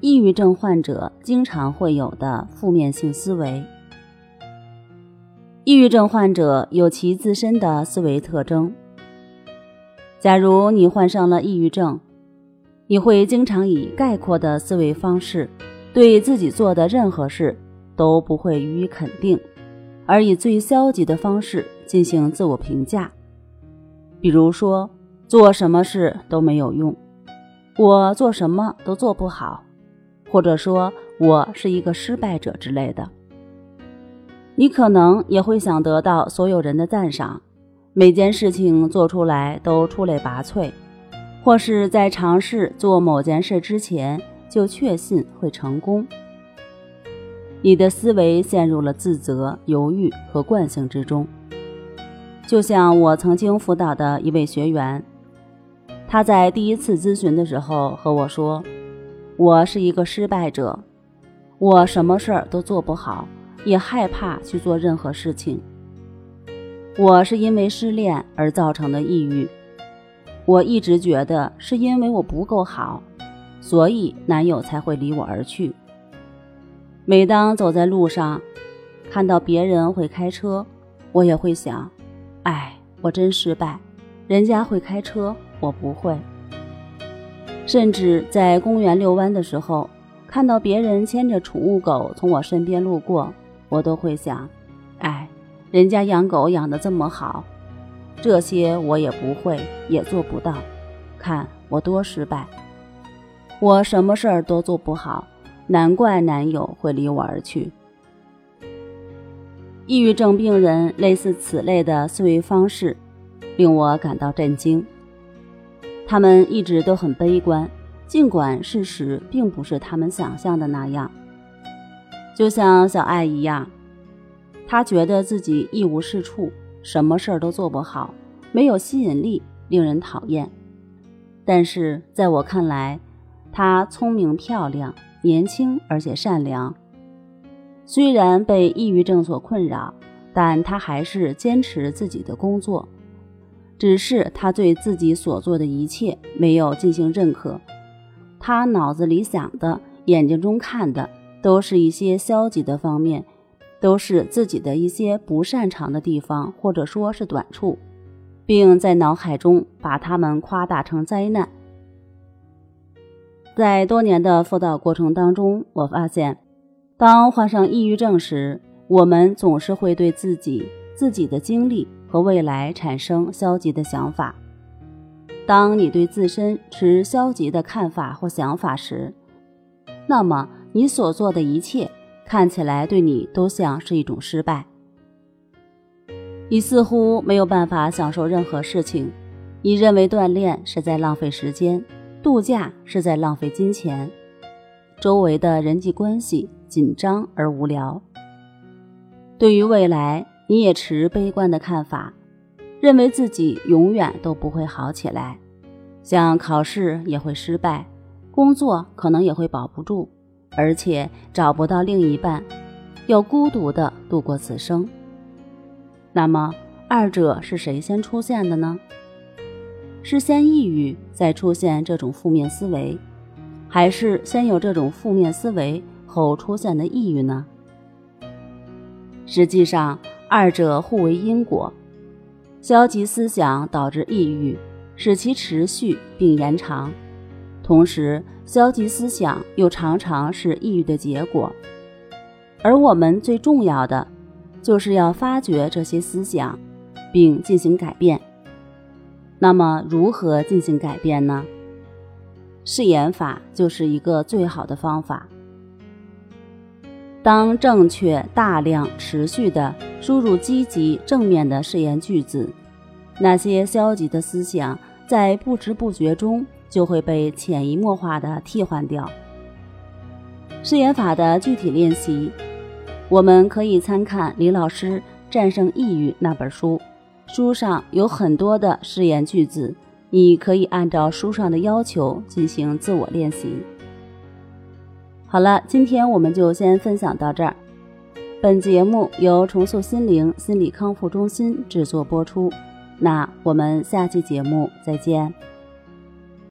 抑郁症患者经常会有的负面性思维。抑郁症患者有其自身的思维特征。假如你患上了抑郁症，你会经常以概括的思维方式，对自己做的任何事都不会予以肯定，而以最消极的方式进行自我评价。比如说，做什么事都没有用，我做什么都做不好。或者说我是一个失败者之类的，你可能也会想得到所有人的赞赏，每件事情做出来都出类拔萃，或是在尝试做某件事之前就确信会成功。你的思维陷入了自责、犹豫和惯性之中，就像我曾经辅导的一位学员，他在第一次咨询的时候和我说。我是一个失败者，我什么事儿都做不好，也害怕去做任何事情。我是因为失恋而造成的抑郁，我一直觉得是因为我不够好，所以男友才会离我而去。每当走在路上，看到别人会开车，我也会想：哎，我真失败，人家会开车，我不会。甚至在公园遛弯的时候，看到别人牵着宠物狗从我身边路过，我都会想：哎，人家养狗养得这么好，这些我也不会，也做不到。看我多失败，我什么事儿都做不好，难怪男友会离我而去。抑郁症病人类似此类的思维方式，令我感到震惊。他们一直都很悲观，尽管事实并不是他们想象的那样。就像小爱一样，她觉得自己一无是处，什么事儿都做不好，没有吸引力，令人讨厌。但是在我看来，她聪明漂亮，年轻而且善良。虽然被抑郁症所困扰，但她还是坚持自己的工作。只是他对自己所做的一切没有进行认可，他脑子里想的、眼睛中看的，都是一些消极的方面，都是自己的一些不擅长的地方，或者说是短处，并在脑海中把他们夸大成灾难。在多年的辅导过程当中，我发现，当患上抑郁症时，我们总是会对自己、自己的经历。和未来产生消极的想法。当你对自身持消极的看法或想法时，那么你所做的一切看起来对你都像是一种失败。你似乎没有办法享受任何事情，你认为锻炼是在浪费时间，度假是在浪费金钱，周围的人际关系紧张而无聊。对于未来。你也持悲观的看法，认为自己永远都不会好起来，像考试也会失败，工作可能也会保不住，而且找不到另一半，要孤独的度过此生。那么，二者是谁先出现的呢？是先抑郁再出现这种负面思维，还是先有这种负面思维后出现的抑郁呢？实际上。二者互为因果，消极思想导致抑郁，使其持续并延长；同时，消极思想又常常是抑郁的结果。而我们最重要的，就是要发掘这些思想，并进行改变。那么，如何进行改变呢？试验法就是一个最好的方法。当正确、大量、持续的输入积极、正面的誓言句子，那些消极的思想在不知不觉中就会被潜移默化的替换掉。誓言法的具体练习，我们可以参看李老师《战胜抑郁》那本书，书上有很多的誓言句子，你可以按照书上的要求进行自我练习。好了，今天我们就先分享到这儿。本节目由重塑心灵心理康复中心制作播出，那我们下期节目再见。